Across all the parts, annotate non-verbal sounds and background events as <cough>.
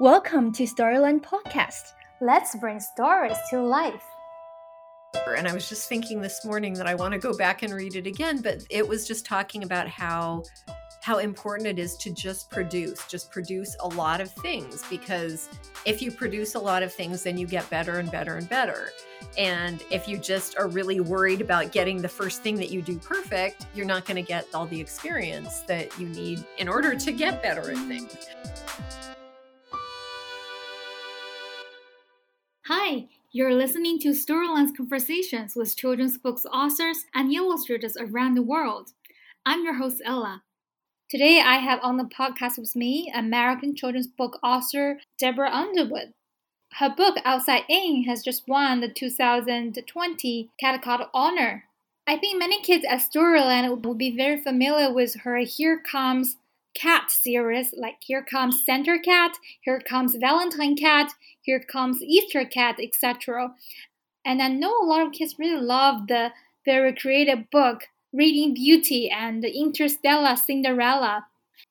Welcome to Storyland Podcast. Let's bring stories to life. And I was just thinking this morning that I want to go back and read it again, but it was just talking about how how important it is to just produce, just produce a lot of things because if you produce a lot of things then you get better and better and better. And if you just are really worried about getting the first thing that you do perfect, you're not going to get all the experience that you need in order to get better at things. Hi, you're listening to Storyland's conversations with children's books authors and illustrators around the world. I'm your host, Ella. Today, I have on the podcast with me American children's book author Deborah Underwood. Her book, Outside In, has just won the 2020 Caldecott Honor. I think many kids at Storyland will be very familiar with her Here Comes cat series like Here Comes Santa Cat, Here Comes Valentine Cat, Here Comes Easter Cat, etc. And I know a lot of kids really love the very creative book Reading Beauty and Interstellar Cinderella.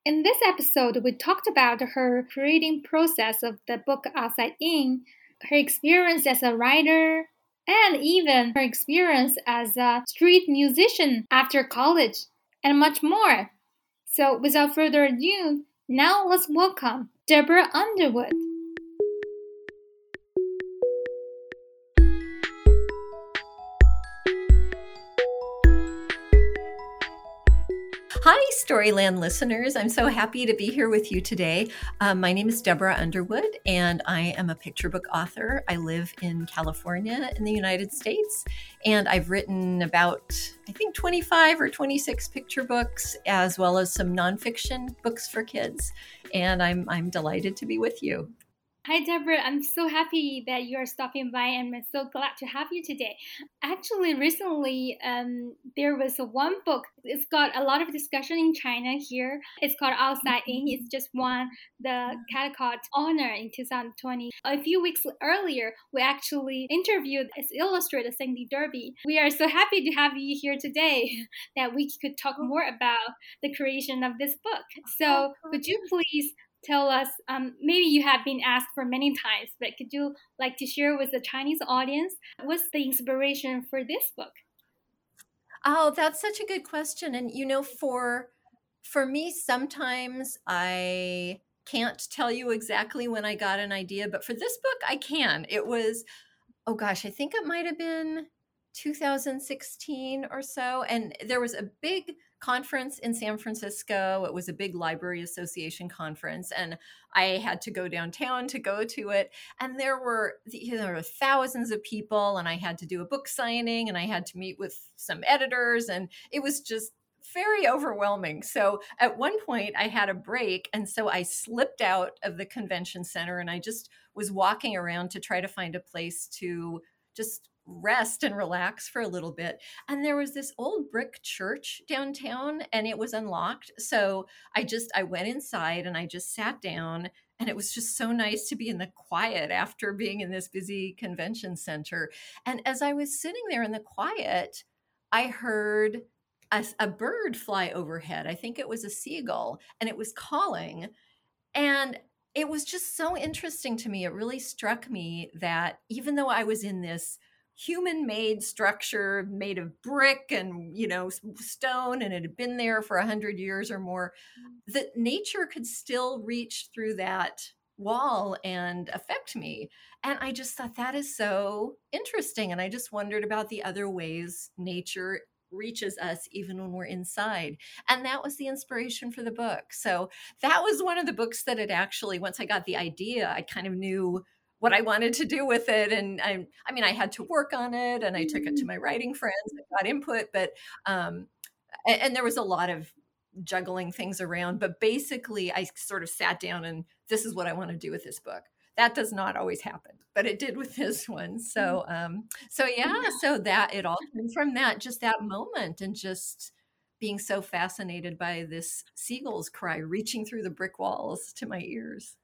In this episode, we talked about her creating process of the book Outside In, her experience as a writer, and even her experience as a street musician after college, and much more. So, without further ado, now let's welcome Deborah Underwood. Storyland listeners. I'm so happy to be here with you today. Um, my name is Deborah Underwood, and I am a picture book author. I live in California in the United States, and I've written about, I think, 25 or 26 picture books, as well as some nonfiction books for kids. And I'm, I'm delighted to be with you. Hi, Deborah. I'm so happy that you are stopping by, and I'm so glad to have you today. Actually, recently um, there was one book. It's got a lot of discussion in China here. It's called Outside In. It's just won the Caldecott Honor in 2020. A few weeks earlier, we actually interviewed its illustrator Cindy Derby. We are so happy to have you here today <laughs> that we could talk more about the creation of this book. So, could you please tell us um, maybe you have been asked for many times but could you like to share with the chinese audience what's the inspiration for this book? Oh that's such a good question. And you know for for me sometimes i can't tell you exactly when i got an idea but for this book i can. It was oh gosh i think it might have been 2016 or so and there was a big conference in San Francisco. It was a big library association conference, and I had to go downtown to go to it. And there were there were thousands of people, and I had to do a book signing, and I had to meet with some editors, and it was just very overwhelming. So at one point, I had a break, and so I slipped out of the convention center, and I just was walking around to try to find a place to just rest and relax for a little bit. And there was this old brick church downtown and it was unlocked. So I just I went inside and I just sat down and it was just so nice to be in the quiet after being in this busy convention center. And as I was sitting there in the quiet, I heard a, a bird fly overhead. I think it was a seagull and it was calling. And it was just so interesting to me. It really struck me that even though I was in this human made structure made of brick and you know stone and it had been there for a hundred years or more mm. that nature could still reach through that wall and affect me and i just thought that is so interesting and i just wondered about the other ways nature reaches us even when we're inside. And that was the inspiration for the book. So that was one of the books that it actually, once I got the idea, I kind of knew what I wanted to do with it. And I, I mean, I had to work on it and I took it to mm. my writing friends and got input, but, um, and, and there was a lot of juggling things around, but basically I sort of sat down and this is what I want to do with this book. That does not always happen, but it did with <laughs> this one. So, mm. um, so yeah, so that it all came from that, just that moment and just, being so fascinated by this seagull's cry reaching through the brick walls to my ears.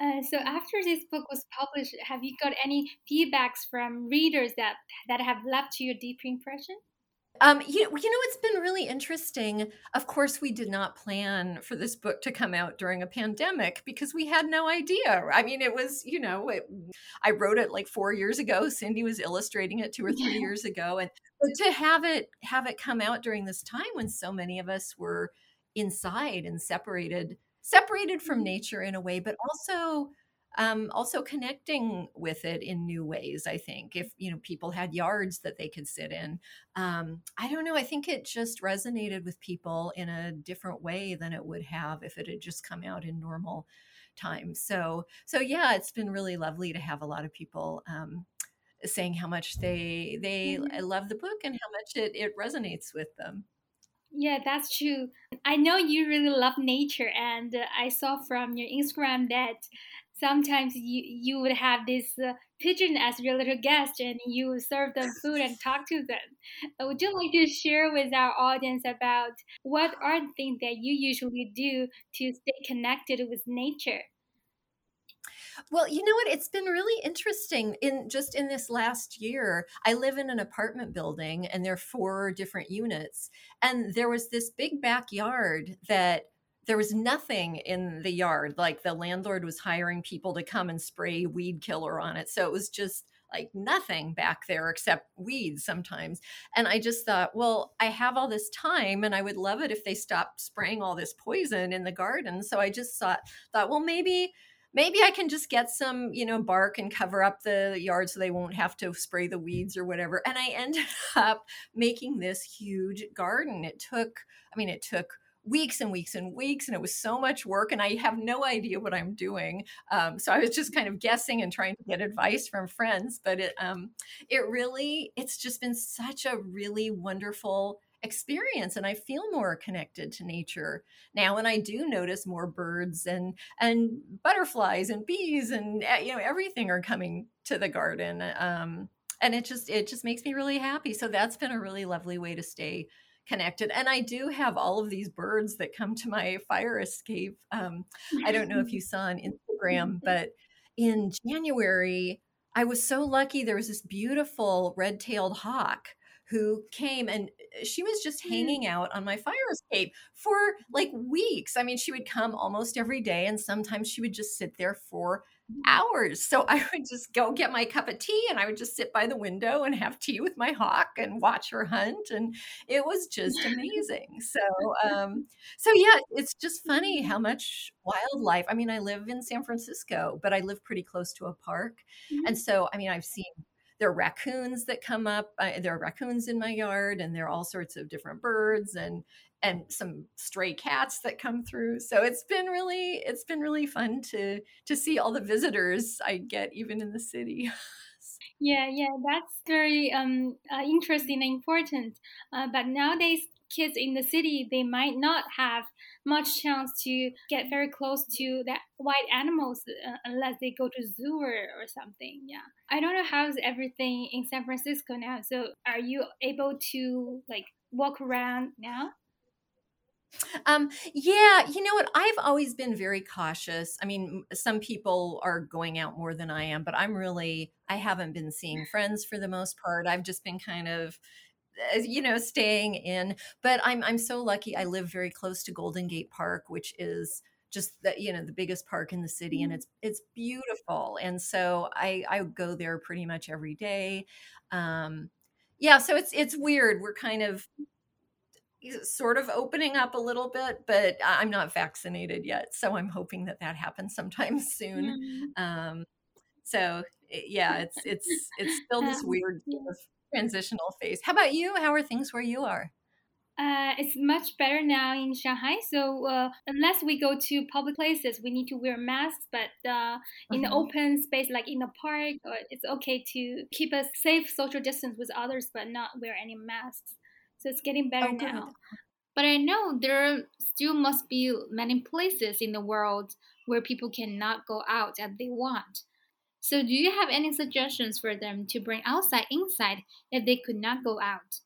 Uh, so after this book was published, have you got any feedbacks from readers that that have left you a deep impression? Um, you, you know, it's been really interesting. Of course, we did not plan for this book to come out during a pandemic because we had no idea. I mean, it was, you know, it, I wrote it like four years ago. Cindy was illustrating it two or three yeah. <laughs> years ago, and to have it have it come out during this time when so many of us were inside and separated separated from mm-hmm. nature in a way, but also um, also connecting with it in new ways i think if you know people had yards that they could sit in um, i don't know i think it just resonated with people in a different way than it would have if it had just come out in normal times so so yeah it's been really lovely to have a lot of people um, saying how much they they mm-hmm. love the book and how much it, it resonates with them yeah, that's true. I know you really love nature, and uh, I saw from your Instagram that sometimes you you would have this uh, pigeon as your little guest and you serve them food and talk to them uh, would you like to share with our audience about what are the things that you usually do to stay connected with nature well, you know what? It's been really interesting in just in this last year. I live in an apartment building and there are four different units. And there was this big backyard that there was nothing in the yard. Like the landlord was hiring people to come and spray weed killer on it. So it was just like nothing back there except weeds sometimes. And I just thought, well, I have all this time and I would love it if they stopped spraying all this poison in the garden. So I just thought thought, well, maybe maybe I can just get some, you know, bark and cover up the yard so they won't have to spray the weeds or whatever. And I ended <laughs> up making this huge garden. It took, I mean, it took weeks and weeks and weeks and it was so much work and i have no idea what i'm doing um, so i was just kind of guessing and trying to get advice from friends but it um, it really it's just been such a really wonderful experience and i feel more connected to nature now and i do notice more birds and and butterflies and bees and eh, you know everything are coming to the garden um, and it just it just makes me really happy so that's been a really lovely way to stay connected. And I do have all of these birds that come to my fire escape. Um, I don't know if you <laughs> saw on Instagram, but in January, I was so lucky. There was this beautiful red tailed hawk who came and uh, she was just mm. hanging out on my fire escape for like weeks. I mean, she would come almost every day, and sometimes she would just sit there for hours. So I would just go get my cup of tea and I would just sit by the window and have tea with my hawk and watch her hunt. And it was just amazing. So, um, so yeah, it's just funny how much wildlife. I mean, I live in San Francisco, but I live pretty close to a park. Mm-hmm. And so, I mean, I've seen there are raccoons that come up. Uh, there are raccoons in my yard, and there are all sorts of different birds. And and some stray cats that come through so it's been really it's been really fun to to see all the visitors i get even in the city <laughs> yeah yeah that's very um uh, interesting and important uh, but nowadays kids in the city they might not have much chance to get very close to that wild animals uh, unless they go to zoo or, or something yeah i don't know how's everything in san francisco now so are you able to like walk around now um, yeah, you know what? I've always been very cautious. I mean, some people are going out more than I am, but I'm really, I haven't been seeing friends for the most part. I've just been kind of, you know, staying in. But I'm I'm so lucky. I live very close to Golden Gate Park, which is just the you know the biggest park in the city and mm-hmm. it's it's beautiful and so i i go there pretty much every day um yeah so it's it's weird we're kind of sort of opening up a little bit, but I'm not vaccinated yet, so I'm hoping that that happens sometime <laughs> soon. Mm. Um, so yeah, it's it's it's <laughs> still this weird sort of transitional phase. How about you? How are things where you are? Uh, it's much better now in Shanghai. So uh, unless we go to public places, we need to wear masks. But uh, in the uh-huh. open space, like in the park, uh, it's okay to keep a safe social distance with others, but not wear any masks. So it's getting better oh, now. But I know there still must be many places in the world where people cannot go out as they want. So, do you have any suggestions for them to bring outside inside if they could not go out?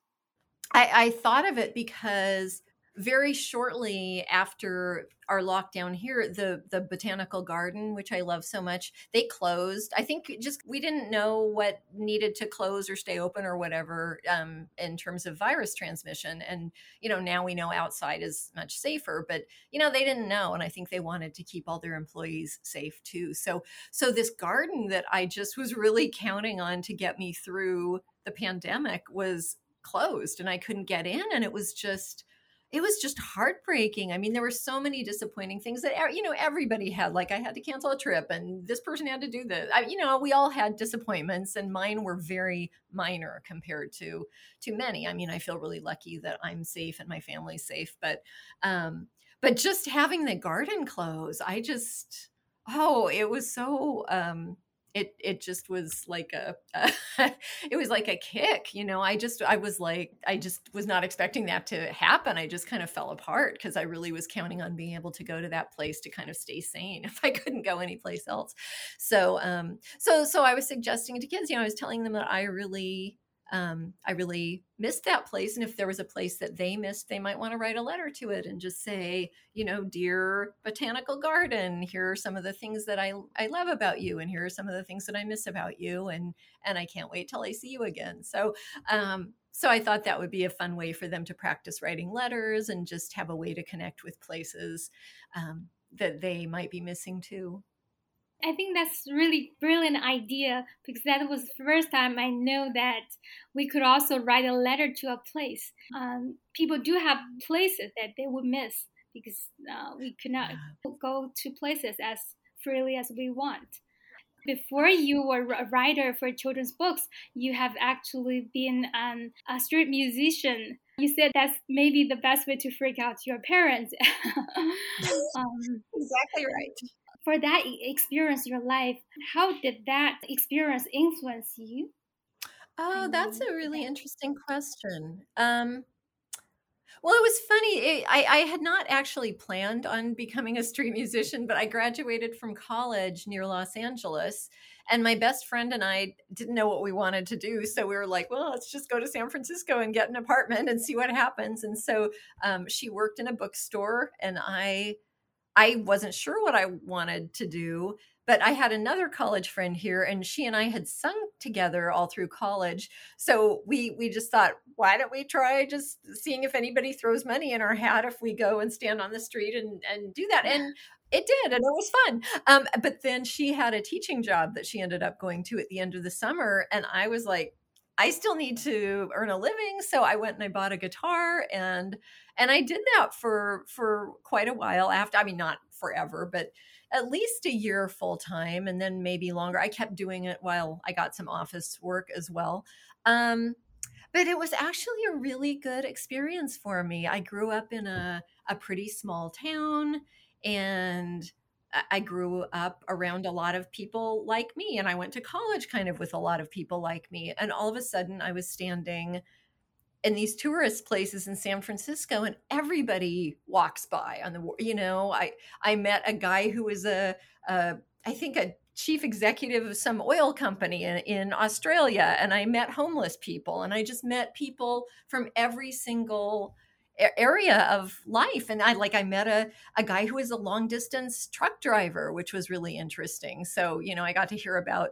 I, I thought of it because very shortly after our lockdown here, the the botanical garden, which I love so much, they closed. I think just we didn't know what needed to close or stay open or whatever um, in terms of virus transmission. And you know now we know outside is much safer, but you know they didn't know, and I think they wanted to keep all their employees safe too. So so this garden that I just was really counting on to get me through the pandemic was closed, and I couldn't get in, and it was just it was just heartbreaking. I mean, there were so many disappointing things that you know everybody had. Like I had to cancel a trip, and this person had to do this. I, you know, we all had disappointments, and mine were very minor compared to to many. I mean, I feel really lucky that I'm safe and my family's safe, but um, but just having the garden close, I just oh, it was so um it it just was like a, <laughs> it was like a kick you know? I just i was like i just was not expecting that to happen. I just kind of fell apart because i really was counting on being able to go to that place to kind of stay sane <laughs> if i couldn't go anyplace else. So um so so i was suggesting to kids you know i was telling them that i really um, I really missed that place. And if there was a place that they missed, they might want to write a letter to it and just say, you know, dear botanical garden, here are some of the things that I, I love about you. And here are some of the things that I miss about you. And, and I can't wait till I see you again. So, um, so I thought that would be a fun way for them to practice writing letters and just have a way to connect with places um, that they might be missing too. I think that's really brilliant idea because that was the first time I know that we could also write a letter to a place. Um, people do have places that they would miss because uh, we could not go to places as freely as we want. Before you were a writer for children's books, you have actually been um, a street musician. You said that's maybe the best way to freak out your parents. <laughs> <laughs> um, exactly right for that experience your life how did that experience influence you oh that's a really interesting question um, well, it was funny. It, I, I had not actually planned on becoming a street musician, but I graduated from college near Los Angeles. And my best friend and I didn't know what we wanted to do. So we were like, well, let's just go to San Francisco and get an apartment and see what happens. And so um, she worked in a bookstore, and I I wasn't sure what I wanted to do, but I had another college friend here and she and I had sung together all through college. So we we just thought, why don't we try just seeing if anybody throws money in our hat if we go and stand on the street and and do that. And it did and it was fun um, but then she had a teaching job that she ended up going to at the end of the summer and i was like I still need to earn a living, so I went and I bought a guitar and and I did that for for quite a while after I mean not forever, but at least a year full time and then maybe longer. I kept doing it while I got some office work as well. Um, but it was actually a really good experience for me. I grew up in a, a pretty small town and I grew up around a lot of people like me, and I went to college kind of with a lot of people like me. And all of a sudden, I was standing in these tourist places in San Francisco, and everybody walks by on the, you know, I I met a guy who was a, a I think a chief executive of some oil company in, in Australia, and I met homeless people, and I just met people from every single area of life and i like i met a, a guy who was a long distance truck driver which was really interesting so you know i got to hear about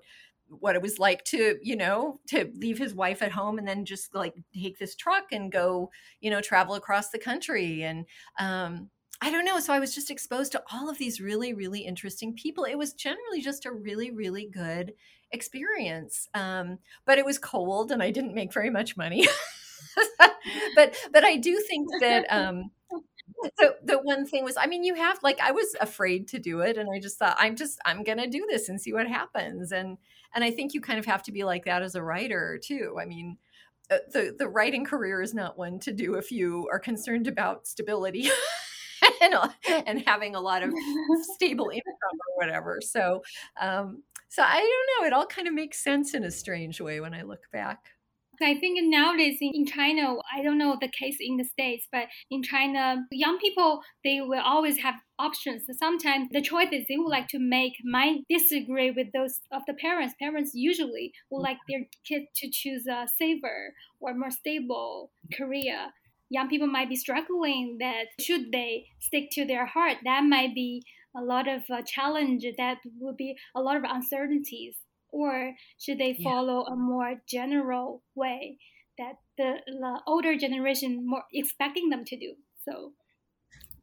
what it was like to you know to leave his wife at home and then just like take this truck and go you know travel across the country and um I don't know. So I was just exposed to all of these really, really interesting people. It was generally just a really, really good experience. Um, but it was cold and I didn't make very much money. <laughs> <laughs> but but I do think that <laughs> um the the one thing was I mean you have like I was afraid to do it and I just thought I'm just I'm going to do this and see what happens and and I think you kind of have to be like that as a writer too. I mean uh, the the writing career is not one to do if you are concerned about stability <laughs> and, and having a lot of stable income or whatever. So um so I don't know, it all kind of makes sense in a strange way when I look back. I think nowadays in China, I don't know the case in the States, but in China, young people, they will always have options. Sometimes the choices they would like to make might disagree with those of the parents. Parents usually would like their kid to choose a safer or more stable career. young people might be struggling that should they stick to their heart that might be a lot of uh, challenge that would be a lot of uncertainties or should they follow yeah. a more general way that the, the older generation more expecting them to do so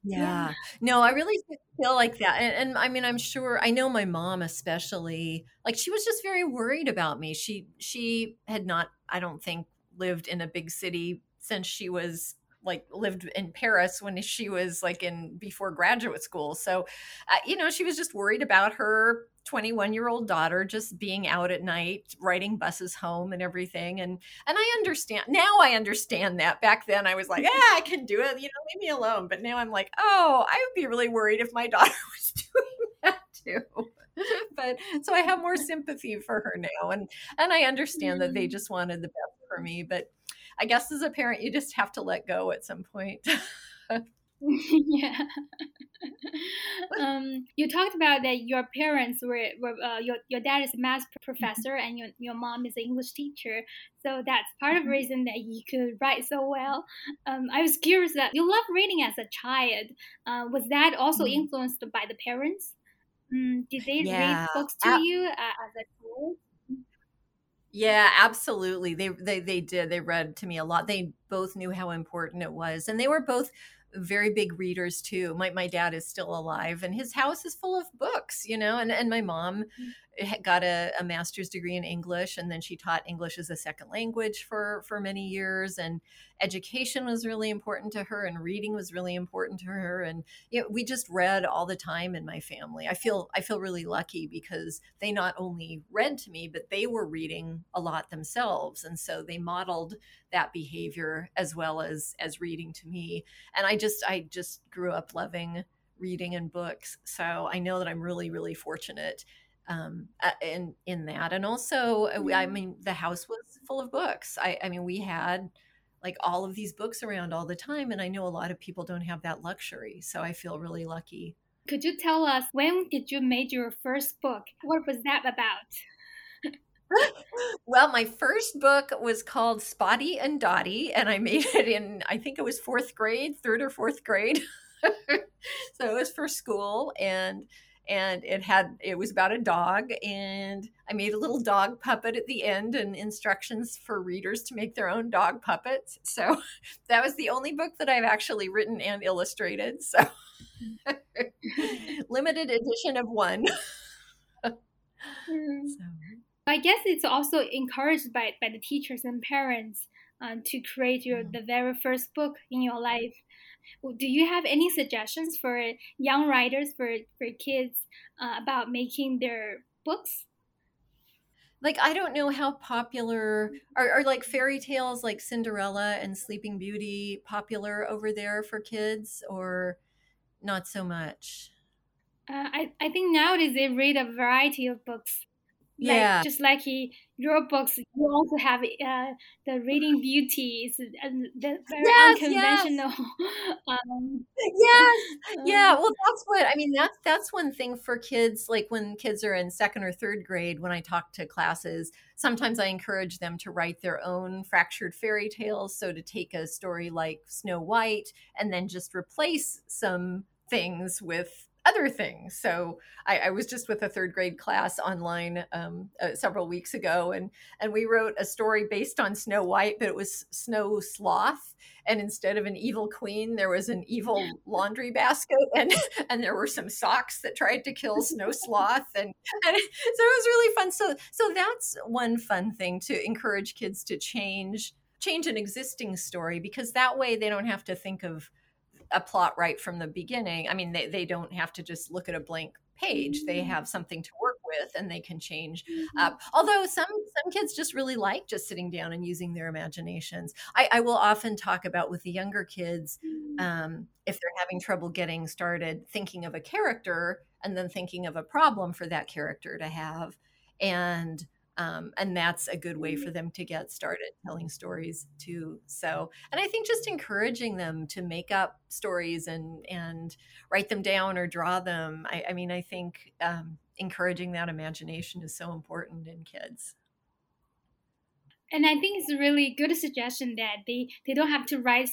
yeah. yeah. No, I really feel like that. And, and, I mean, I'm sure I know my mom especially, like she was just very worried about me. She she had not, I don't think, lived in a big city since she was like lived in Paris when she was like in before graduate school. So, uh, you know, she was just worried about her 21 year old daughter just being out at night riding buses home and everything and and i understand now i understand that back then i was like yeah <laughs> i can do it you know leave me alone but now i'm like oh i would be really worried if my <laughs> daughter was doing that too <laughs> but so i have more sympathy for her now and and i understand that they mm. just wanted the best for me but i guess as a parent you just have to let go at some point <laughs> <laughs> yeah. <laughs> um, you talked about that your parents were, were uh, your, your dad is a math mm-hmm. professor and your, your mom is an English teacher. So that's part of the mm-hmm. reason that you could write so well. Um, I was curious that you loved reading as a child. Uh, was that also mm-hmm. influenced by the parents? Mm, did they yeah. read books to you uh, as a child? Yeah, absolutely. They, they they did. They read to me a lot. They both knew how important it was, and they were both very big readers too. My my dad is still alive and his house is full of books, you know, and and my mom mm got a, a, master's degree in English, and then she taught English as a second language for for many years. And education was really important to her, and reading was really important to her. And you know, we just read all the time in my family. I feel I feel really lucky because they not only read to me, but they were reading a lot themselves, and so they modeled that behavior as well as as reading to me. And I just I just grew up loving reading and books. So I know that I'm really, really fortunate um, in in that. And also, uh, I mm-hmm. mean, the house was full of books. I, I mean, we had like all of these books around all the time, and I know a lot of people don't have that luxury. So I feel really lucky. Could you tell us when did you make your first book? What was that about? Well, my first book was called Spotty and Dotty, and I made it in, I think it was fourth grade, third or fourth grade. <laughs> so it was for school. And and it had it was about a dog and i made a little dog puppet at the end and instructions for readers to make their own dog puppets so <laughs> that was the only book that i've actually written and illustrated so <laughs> limited edition of one hmm. so. I guess it's also encouraged by, by the teachers and parents uh, to create your the very first book in your life. Do you have any suggestions for young writers for for kids uh, about making their books? Like i don't know how popular are, are like fairy tales like cinderella and sleeping beauty popular over there for kids or not so much? Uh, I, I think nowadays they read a variety of books like, yeah. Just like he, your books, you also have uh, the reading beauties and the very yes, unconventional. Yes. <laughs> um, yes. Yeah. Well, that's what I mean. That's that's one thing for kids. Like when kids are in second or third grade, when I talk to classes, sometimes I encourage them to write their own fractured fairy tales. So to take a story like Snow White and then just replace some things with other things. So I, I, was just with a third grade class online um, uh, several weeks ago, and and we wrote a story based on Snow White, but it was Snow Sloth, and instead of an evil queen, there was an evil <laughs> laundry basket, and <laughs> and there were some socks that tried to kill Snow Sloth, and, <laughs> and so it was really fun. So so that's one fun thing to encourage kids to change change an existing story because that way they don't have to think of a plot right from the beginning. I mean, they, they don't have to just look at a blank page. They mm-hmm. have something to work with and they can change mm-hmm. up. Although some some kids just really like just sitting down and using their imaginations. I, I will often talk about with the younger kids, mm-hmm. um, if they're having trouble getting started, thinking of a character and then thinking of a problem for that character to have. And um, and that's a good way for them to get started telling stories too so and i think just encouraging them to make up stories and and write them down or draw them i, I mean i think um, encouraging that imagination is so important in kids and i think it's a really good suggestion that they they don't have to write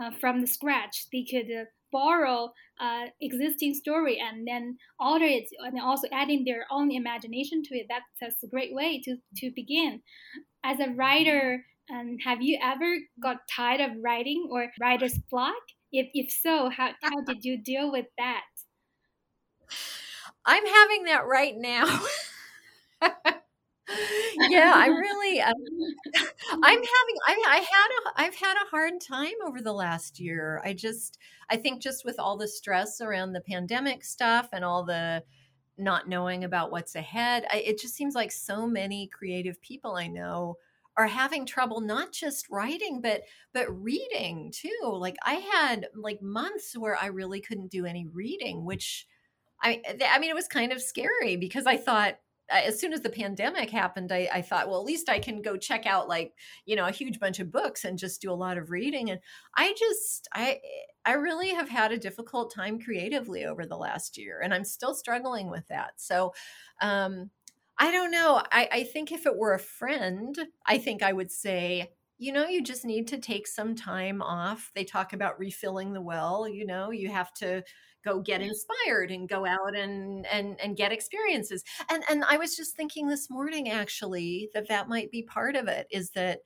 uh, from the scratch. They could uh, borrow uh, existing story and then alter it and also adding their own imagination to it. That, that's a great way to, to begin. As a writer, um, have you ever got tired of writing or writer's block? If, if so, how, how <laughs> did you deal with that? I'm having that right now. <laughs> yeah, I <laughs> really, um, I'm having, I, I had a, I've had a hard time over the last year. I just, I think just with all the stress around the pandemic stuff and all the not knowing about what's ahead, I, it just seems like so many creative people I know are having trouble not just writing but but reading too like i had like months where i really couldn't do any reading which i i mean it was kind of scary because i thought as soon as the pandemic happened I, I, thought well at least i can go check out like you know a huge bunch of books and just do a lot of reading. And i just i i really have had a difficult time creatively over the last year and i'm still struggling with that. So um i don't know. I i think if it were a friend i think i would say you know you just need to take some time off. They talk about refilling the well you know you have to go get inspired and go out and and and get experiences. And and i was just thinking this morning actually that that might be part of it is that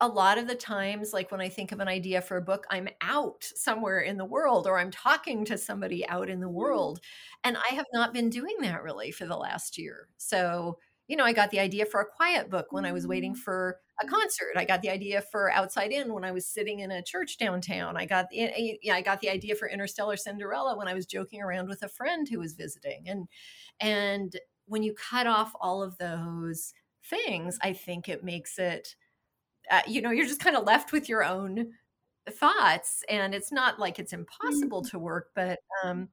a lot of the times like when i think of an idea for a book i'm out somewhere in the world or i'm talking to somebody out in the mm. world and i have not been doing that really for the last year. So you know, I got the idea for a quiet book when I was waiting mm. for a concert. I got the idea for Outside In when I was sitting in a church downtown. I got yeah, I got the idea for Interstellar Cinderella when I was joking around with a friend who was visiting. And and when you cut off all of those things, I think it makes it uh, you know, you're just kind of left with your own thoughts and it's not like it's impossible mm. to work, but um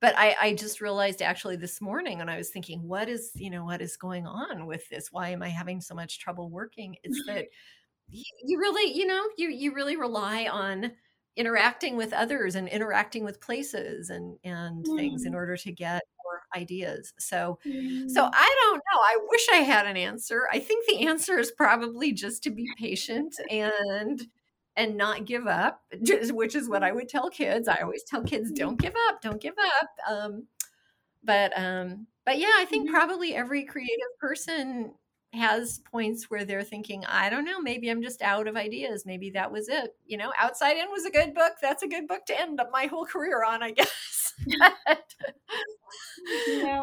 but I, I just realized actually this morning and I was thinking, what is, you know, what is going on with this? Why am I having so much trouble working? It's that <laughs> you really, you know, you you really rely on interacting with others and interacting with places and and mm. things in mm. order to get more ideas. So mm. so I don't know. I wish I had an answer. I think the answer is probably just to be patient and and not give up, <laughs> which is what I would tell kids. I always tell kids, mm-hmm. don't give up, don't give up. Um, but um, but yeah, I think mm-hmm. probably every creative person has points where they're thinking, I don't know, maybe I'm just out of ideas. Maybe that was it. You know, Outside In was a good book. That's a good book to end up my whole career on, I <laughs> guess. but,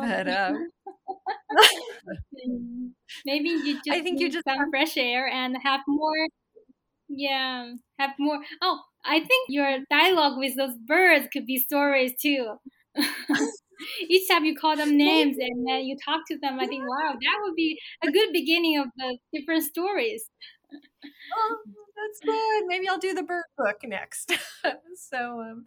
but um, <laughs> maybe you just I think you just some fresh air and have more yeah, have more. Oh, I think your dialogue with those birds could be stories too. <laughs> Each time you call them <laughs> names and then you talk to them, I think, wow, that would be a good beginning of the different stories. oh, that's good. Maybe I'll do the bird book next. <laughs> so, um,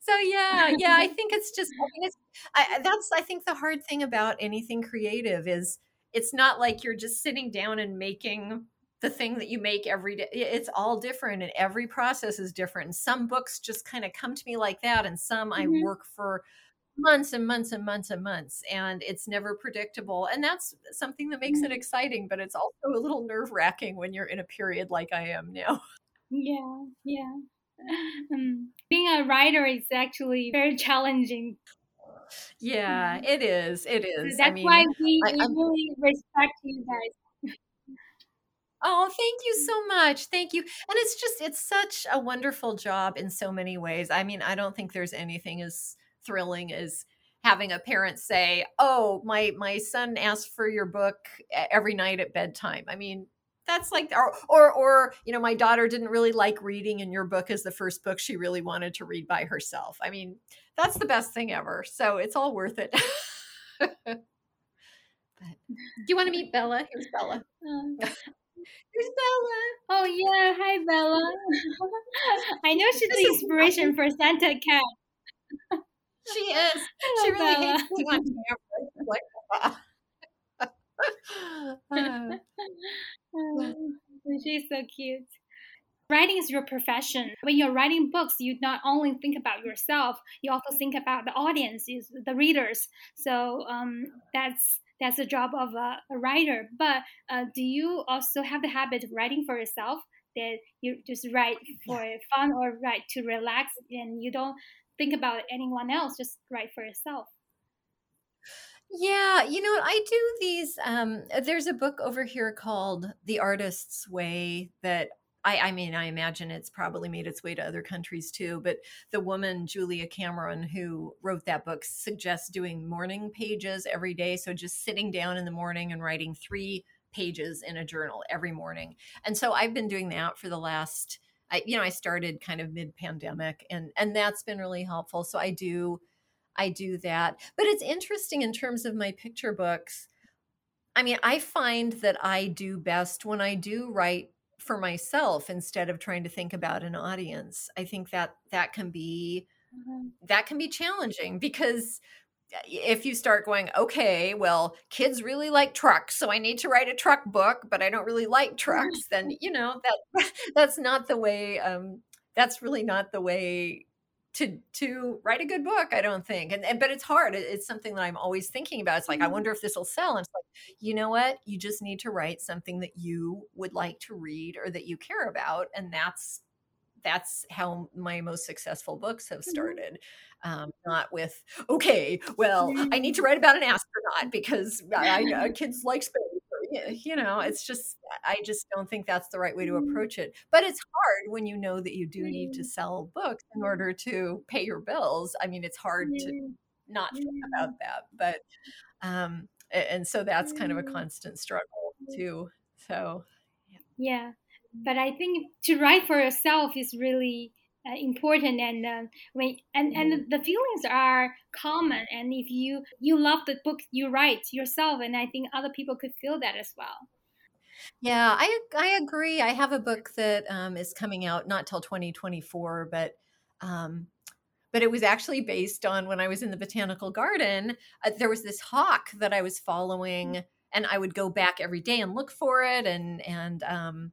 so yeah, yeah. I think it's just. I mean, it's. I, that's. I think the hard thing about anything creative is it's not like you're just sitting down and making the thing that you make every day it's all different and every process is different. And some books just kind of come to me like that and some mm-hmm. i work for months and months and months and months and it's never predictable. And that's something that makes mm-hmm. it exciting but it's also a little nerve wracking when you're in a period like i am now. <laughs> Yeah yeah. Um, being a writer is actually very challenging. Yeah it is it is. That's I mean, why we, I, we really respect you guys Oh, thank you so much. Thank you. And it's just, it's such a wonderful job in so many ways. I mean, I don't think there's anything as thrilling as having a parent say, "Oh, my my son asked for your book every night at bedtime." I mean, that's like or or or you know, my daughter didn't really like reading and your book is the first book she really wanted to read by herself. I mean, that's the best thing ever. So, it's all worth it. <laughs> but, do you want to meet Bella? Here's Bella. Um, <laughs> <laughs> Here's Bella. Oh yeah, hi Bella. <laughs> I know she's the inspiration for Santa Cat. She is. <laughs> She really Bella. hates being on camera. Like, uh. <laughs> she's so cute. Writing is your profession. When you're writing books, you not only think about yourself, you also think about the audience, the readers. So um, that's that's the job of a, a writer. But uh, do you also have the habit of writing for yourself? that you just write <laughs> for fun or write to relax and you don't think about anyone else just write for yourself yeah, you know? I do these. Um, there's a book over here called The Artist's Way that I, I mean, I imagine it's probably made its way to other countries too. But the woman, Julia Cameron, who wrote that book, suggests doing morning pages every day. So just sitting down in the morning and writing three pages in a journal every morning. And so I've been doing that for the last, I, you know, I started kind of mid pandemic and, and that's been really helpful. So I do, I do that. But it's interesting in terms of my picture books. I mean, I find that I do best when I do write for myself instead of trying to think about an audience. I think that that can be mm-hmm. that can be challenging because uh, if you start going, okay, well, kids really like trucks, so I need to write a truck book, but I don't really like <laughs> trucks, then you know that <laughs> that's not the way. Um, that's really not the way to to write a good book i don't think and, and but it's hard it's something that i'm always thinking about it's like i mm-hmm. wonder if this will sell and it's like you know what you just need to write something that you would like to read or that you care about and that's that's how my most successful books have mm-hmm. started um, not with okay well i need to write about an astronaut because I, I, kids like space you know it's just i just don't think that's the right way to mm-hmm. approach it. But it's hard when you know that you do need to sell books in order to pay your bills. I mean it's hard to not think about that but um and so that's kind of a constant struggle too so yeah, yeah. but i think to write for yourself is really uh, important and uh, when and and mm-hmm. the feelings are common. And if you you love the book you write yourself and i think other people could feel that as well. Yeah i i agree. I have a book that um, is coming out not till 2024 but um, but it was actually based on when i was in the botanical garden uh, there was this hawk that i was following and i would go back every day and look for it and and um,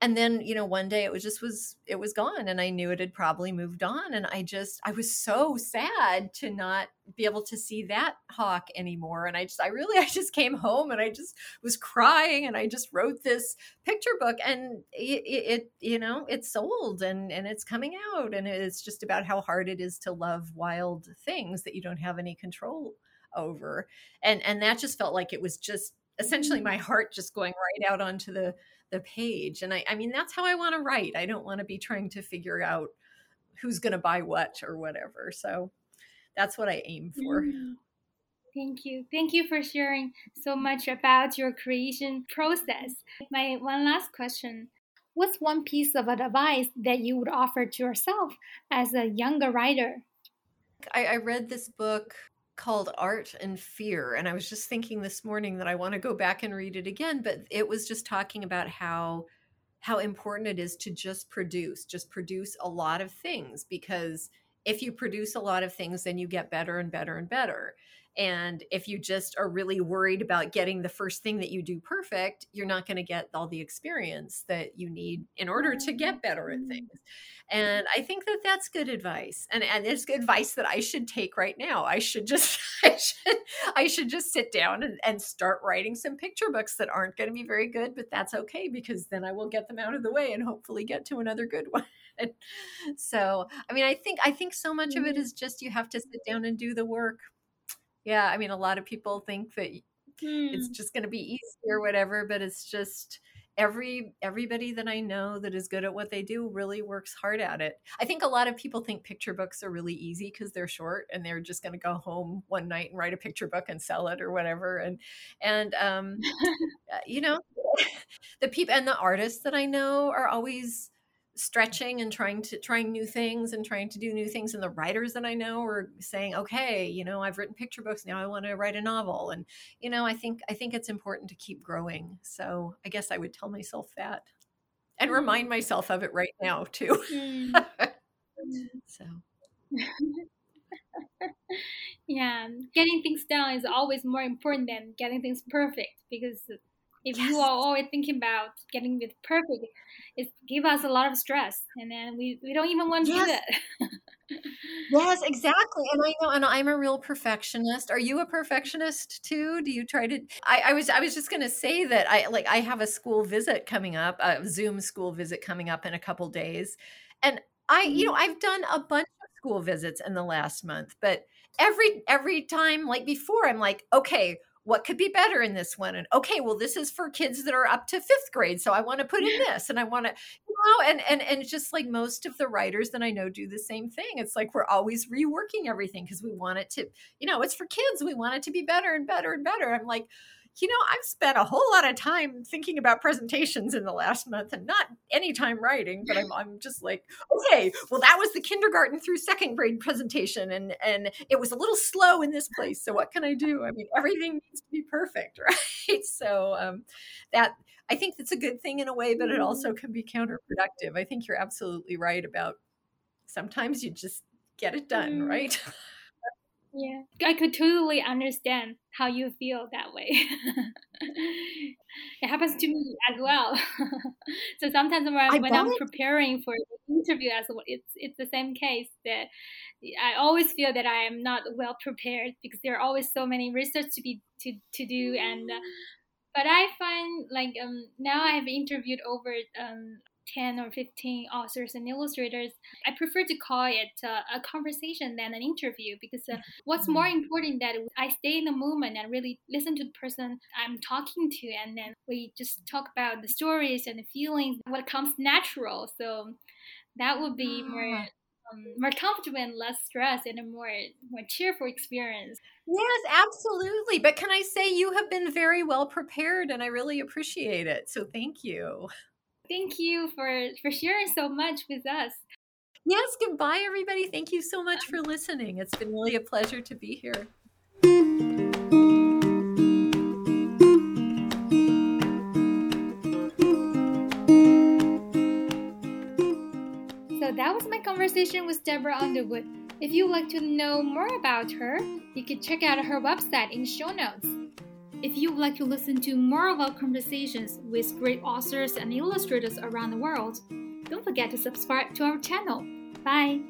and then you know one day it was just was it was gone and i knew it had probably moved on and i just i was so sad to not be able to see that hawk anymore and i just i really <laughs> i just came home and i just was crying and i just wrote this picture book and it, it, you know it's sold and and it's coming out and it's just about how hard it is to love wild things that you don't have any control over and and that just felt like it was just essentially mm. my heart just going right out onto the the page. And I, I mean, that's how I want to write. I don't want to be trying to figure out who's going to buy what or whatever. So that's what I aim for. Mm. Thank you. Thank you for sharing so much about your creation process. My one last question What's one piece of advice that you would offer to yourself as a younger writer? I, I read this book called Art and Fear. And I was just thinking this morning that I want to go back and read it again, but it was just talking about how how important it is to just produce, just produce a lot of things because if you produce a lot of things then you get better and better and better. And if you just are really worried about getting the first thing that you do perfect, you're not going to get all the experience that you need in order to get better at things. And I think that that's good advice. And, and it's good advice that I should take right now. I should just, <laughs> I should, I should just sit down and, and start writing some picture books that aren't going to be very good, but that's okay because then I will get them out of the way and hopefully get to another good <laughs> one. so, I mean, I think, I think so much of it mm-hmm. just you have to sit down and do the work yeah i mean a lot of people think that it's hmm. just going to be easy or whatever but it's just every everybody that i know that is good at what they do really works hard at it i think a lot of people think picture books are really easy because they're short and they're just going to go home one night and write a picture book and sell it or whatever and and um <laughs> uh, you know <laughs> the people and the artists that i know are always stretching and trying to trying new things and trying to do new things and the writers that i know are saying okay you know i've written picture books now i want to write a novel and you know i think i think it's important to keep growing so i guess i would tell myself that and remind mm. myself of it right now too mm. <laughs> so <laughs> yeah getting things done is always more important than getting things perfect because if yes. you are always thinking about getting it perfect, it give us a lot of stress, and then we, we don't even want to yes. do that. yes, exactly. And I know, and I'm a real perfectionist. Are you a perfectionist too? Do you try to? I, I was, I was just going to say that I like, I have a school visit coming up, a Zoom school visit coming up in a couple days, and I, you know, mm-hmm. I've done a bunch of school visits in the last month, but every every time, like before, I'm like, okay, what could be better in this one? And okay well this is for kids that are up to fifth grade so i want to put in this and i want to you know and and and just like most of the writers that i know do the same thing. It's like we're always reworking everything because we want it to you know it's for kids we want it to be better and better and better. I'm like you know, I've spent a whole lot of time thinking about presentations in the last month and not any time writing, but I'm, I'm just like, okay, well, that was the kindergarten through second grade presentation and, and it was a little slow in this place. So what can I do? I mean, everything needs to be perfect, <laughs> right? So um, that, I think that's a good thing in a way, but it also can be counterproductive. I think you're absolutely right about sometimes you just get it done, mm. right? <laughs> Yeah, I could totally understand how you feel that way. <laughs> it happens to me as well. <laughs> so sometimes when, I when I'm preparing for the interview as well, it's it's the same case that I always feel that I am not well prepared because there are always so many research to be to to do and. Uh, but I find like um, now I have interviewed over um, 10 or 15 authors and illustrators, I prefer to call it uh, a conversation than an interview because uh, what's mm-hmm. more important that I stay in the moment and really listen to the person I'm talking to, and then we just talk about the stories and the feelings, what comes natural. So that would be more ah. um, more comfortable and less stress and a more more cheerful experience. Yes, absolutely. But can I say you have been very well prepared and I really appreciate it. So thank you. Thank you for, for sharing so much with us. Yes, goodbye, everybody. Thank you so much for listening. It's been really a pleasure to be here. So that was my conversation with Deborah Underwood. If you'd like to know more about her, you can check out her website in show notes. If you would like to listen to more of our conversations with great authors and illustrators around the world, don't forget to subscribe to our channel. Bye!